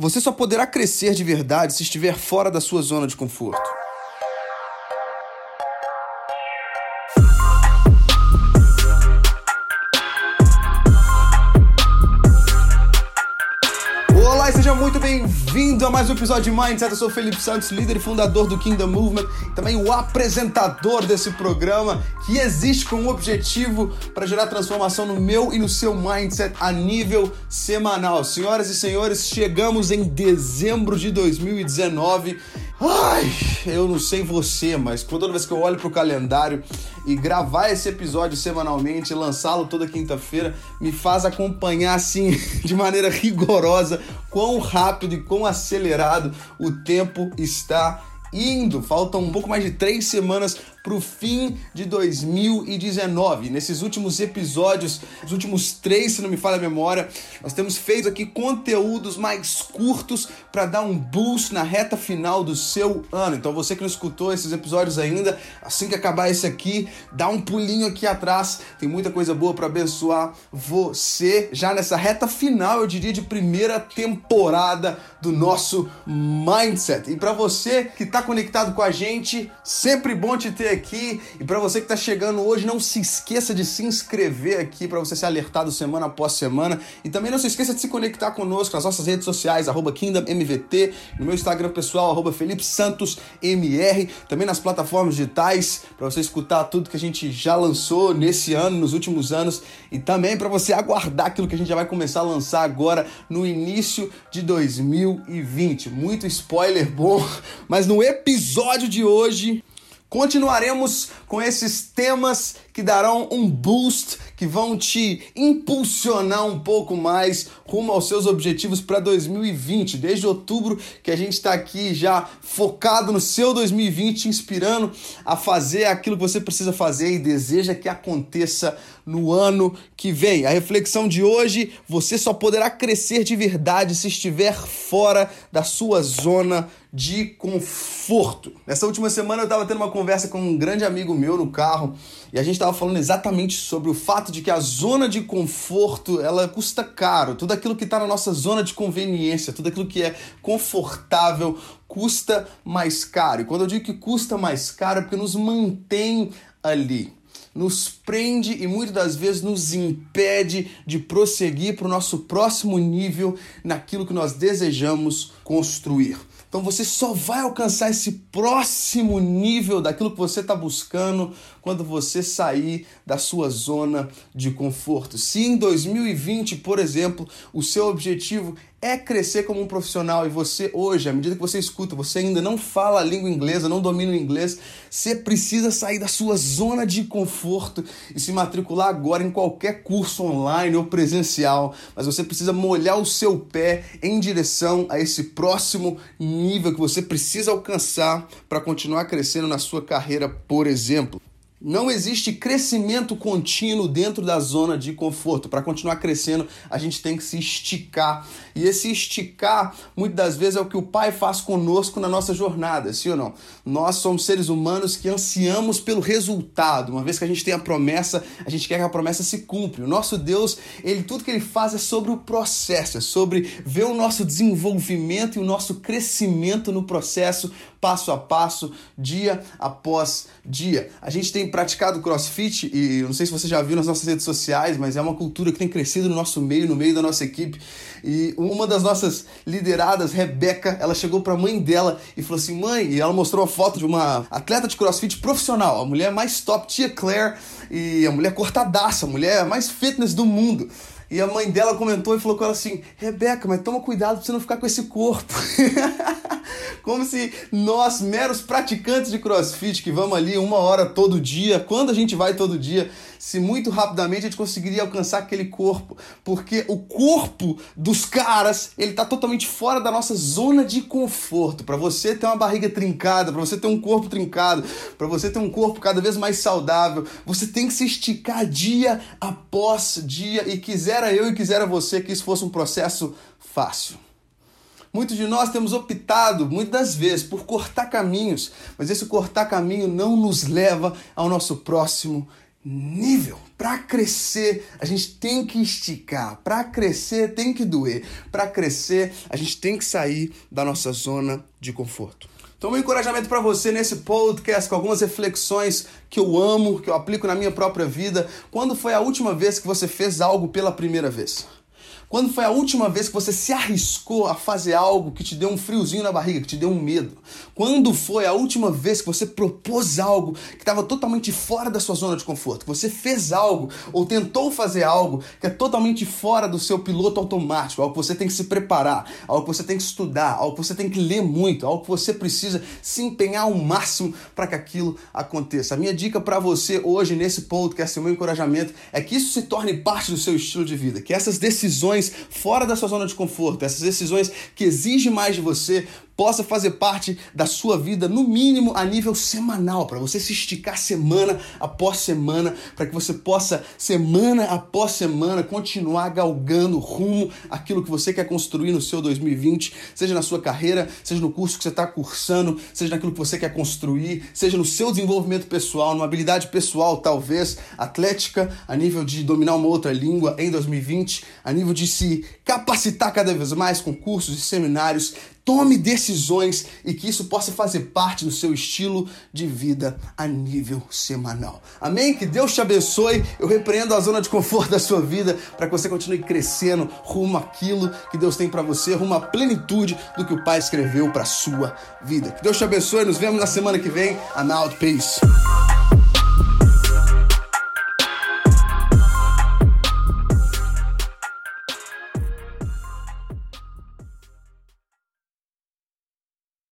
Você só poderá crescer de verdade se estiver fora da sua zona de conforto. Seja muito bem-vindo a mais um episódio de Mindset. Eu sou o Felipe Santos, líder e fundador do Kingdom Movement, também o apresentador desse programa que existe com um objetivo para gerar transformação no meu e no seu mindset a nível semanal. Senhoras e senhores, chegamos em dezembro de 2019. Ai, eu não sei você, mas toda vez que eu olho pro calendário e gravar esse episódio semanalmente, lançá-lo toda quinta-feira, me faz acompanhar assim de maneira rigorosa quão rápido e quão acelerado o tempo está indo. Faltam um pouco mais de três semanas para o fim de 2019. Nesses últimos episódios, os últimos três, se não me falha a memória, nós temos feito aqui conteúdos mais curtos para dar um boost na reta final do seu ano. Então você que não escutou esses episódios ainda, assim que acabar esse aqui, dá um pulinho aqui atrás. Tem muita coisa boa para abençoar você já nessa reta final, eu diria, de primeira temporada do nosso Mindset. E para você que está conectado com a gente, sempre bom te ter aqui. E para você que está chegando hoje, não se esqueça de se inscrever aqui para você ser alertado semana após semana. E também não se esqueça de se conectar conosco nas nossas redes sociais, arroba KingdomMVT, no meu Instagram pessoal, arroba Felipe Santos MR, também nas plataformas digitais, para você escutar tudo que a gente já lançou nesse ano, nos últimos anos, e também para você aguardar aquilo que a gente já vai começar a lançar agora no início de 2020. Muito spoiler bom, mas no episódio de hoje. Continuaremos com esses temas que darão um boost, que vão te impulsionar um pouco mais rumo aos seus objetivos para 2020. Desde outubro que a gente está aqui já focado no seu 2020, inspirando a fazer aquilo que você precisa fazer e deseja que aconteça no ano que vem. A reflexão de hoje: você só poderá crescer de verdade se estiver fora da sua zona de conforto. Nessa última semana eu estava tendo uma conversa com um grande amigo meu no carro e a gente estava falando exatamente sobre o fato de que a zona de conforto ela custa caro. Tudo aquilo que está na nossa zona de conveniência, tudo aquilo que é confortável custa mais caro. E quando eu digo que custa mais caro é porque nos mantém ali nos prende e muitas das vezes nos impede de prosseguir para o nosso próximo nível naquilo que nós desejamos construir. Então você só vai alcançar esse próximo nível daquilo que você está buscando quando você sair da sua zona de conforto. Se em 2020, por exemplo, o seu objetivo é crescer como um profissional e você hoje, à medida que você escuta, você ainda não fala a língua inglesa, não domina o inglês, você precisa sair da sua zona de conforto e se matricular agora em qualquer curso online ou presencial, mas você precisa molhar o seu pé em direção a esse próximo nível que você precisa alcançar para continuar crescendo na sua carreira, por exemplo. Não existe crescimento contínuo dentro da zona de conforto. Para continuar crescendo, a gente tem que se esticar. E esse esticar, muitas das vezes, é o que o Pai faz conosco na nossa jornada, sim ou não? Nós somos seres humanos que ansiamos pelo resultado. Uma vez que a gente tem a promessa, a gente quer que a promessa se cumpra. O nosso Deus, ele tudo que ele faz é sobre o processo, é sobre ver o nosso desenvolvimento e o nosso crescimento no processo, passo a passo, dia após dia. A gente tem praticado crossfit e não sei se você já viu nas nossas redes sociais, mas é uma cultura que tem crescido no nosso meio, no meio da nossa equipe. E uma das nossas lideradas, Rebeca, ela chegou para a mãe dela e falou assim: "Mãe", e ela mostrou a foto de uma atleta de crossfit profissional, a mulher mais top, tia Claire, e a mulher cortadaça, a mulher mais fitness do mundo. E a mãe dela comentou e falou com ela assim: Rebeca, mas toma cuidado pra você não ficar com esse corpo. Como se nós, meros praticantes de crossfit, que vamos ali uma hora todo dia, quando a gente vai todo dia, se muito rapidamente a gente conseguiria alcançar aquele corpo. Porque o corpo dos caras, ele tá totalmente fora da nossa zona de conforto. Para você ter uma barriga trincada, para você ter um corpo trincado, para você ter um corpo cada vez mais saudável, você tem que se esticar dia após dia. E quisera eu e quisera você que isso fosse um processo fácil. Muitos de nós temos optado, muitas vezes, por cortar caminhos, mas esse cortar caminho não nos leva ao nosso próximo nível. Para crescer, a gente tem que esticar. Para crescer, tem que doer. Para crescer, a gente tem que sair da nossa zona de conforto. Então, meu encorajamento para você nesse podcast com algumas reflexões que eu amo, que eu aplico na minha própria vida. Quando foi a última vez que você fez algo pela primeira vez? Quando foi a última vez que você se arriscou a fazer algo que te deu um friozinho na barriga, que te deu um medo? Quando foi a última vez que você propôs algo que estava totalmente fora da sua zona de conforto? Que você fez algo ou tentou fazer algo que é totalmente fora do seu piloto automático, algo que você tem que se preparar, algo que você tem que estudar, algo que você tem que ler muito, algo que você precisa se empenhar ao máximo para que aquilo aconteça. A minha dica para você hoje nesse podcast, o meu encorajamento é que isso se torne parte do seu estilo de vida, que essas decisões decisões fora da sua zona de conforto, essas decisões que exigem mais de você, possa fazer parte da sua vida, no mínimo a nível semanal, para você se esticar semana após semana, para que você possa, semana após semana, continuar galgando rumo àquilo que você quer construir no seu 2020, seja na sua carreira, seja no curso que você está cursando, seja naquilo que você quer construir, seja no seu desenvolvimento pessoal, numa habilidade pessoal, talvez, atlética, a nível de dominar uma outra língua em 2020, a nível de se capacitar cada vez mais com cursos e seminários, Tome decisões e que isso possa fazer parte do seu estilo de vida a nível semanal. Amém? Que Deus te abençoe. Eu repreendo a zona de conforto da sua vida para que você continue crescendo rumo àquilo que Deus tem para você, rumo à plenitude do que o Pai escreveu para sua vida. Que Deus te abençoe. Nos vemos na semana que vem. Out. Peace.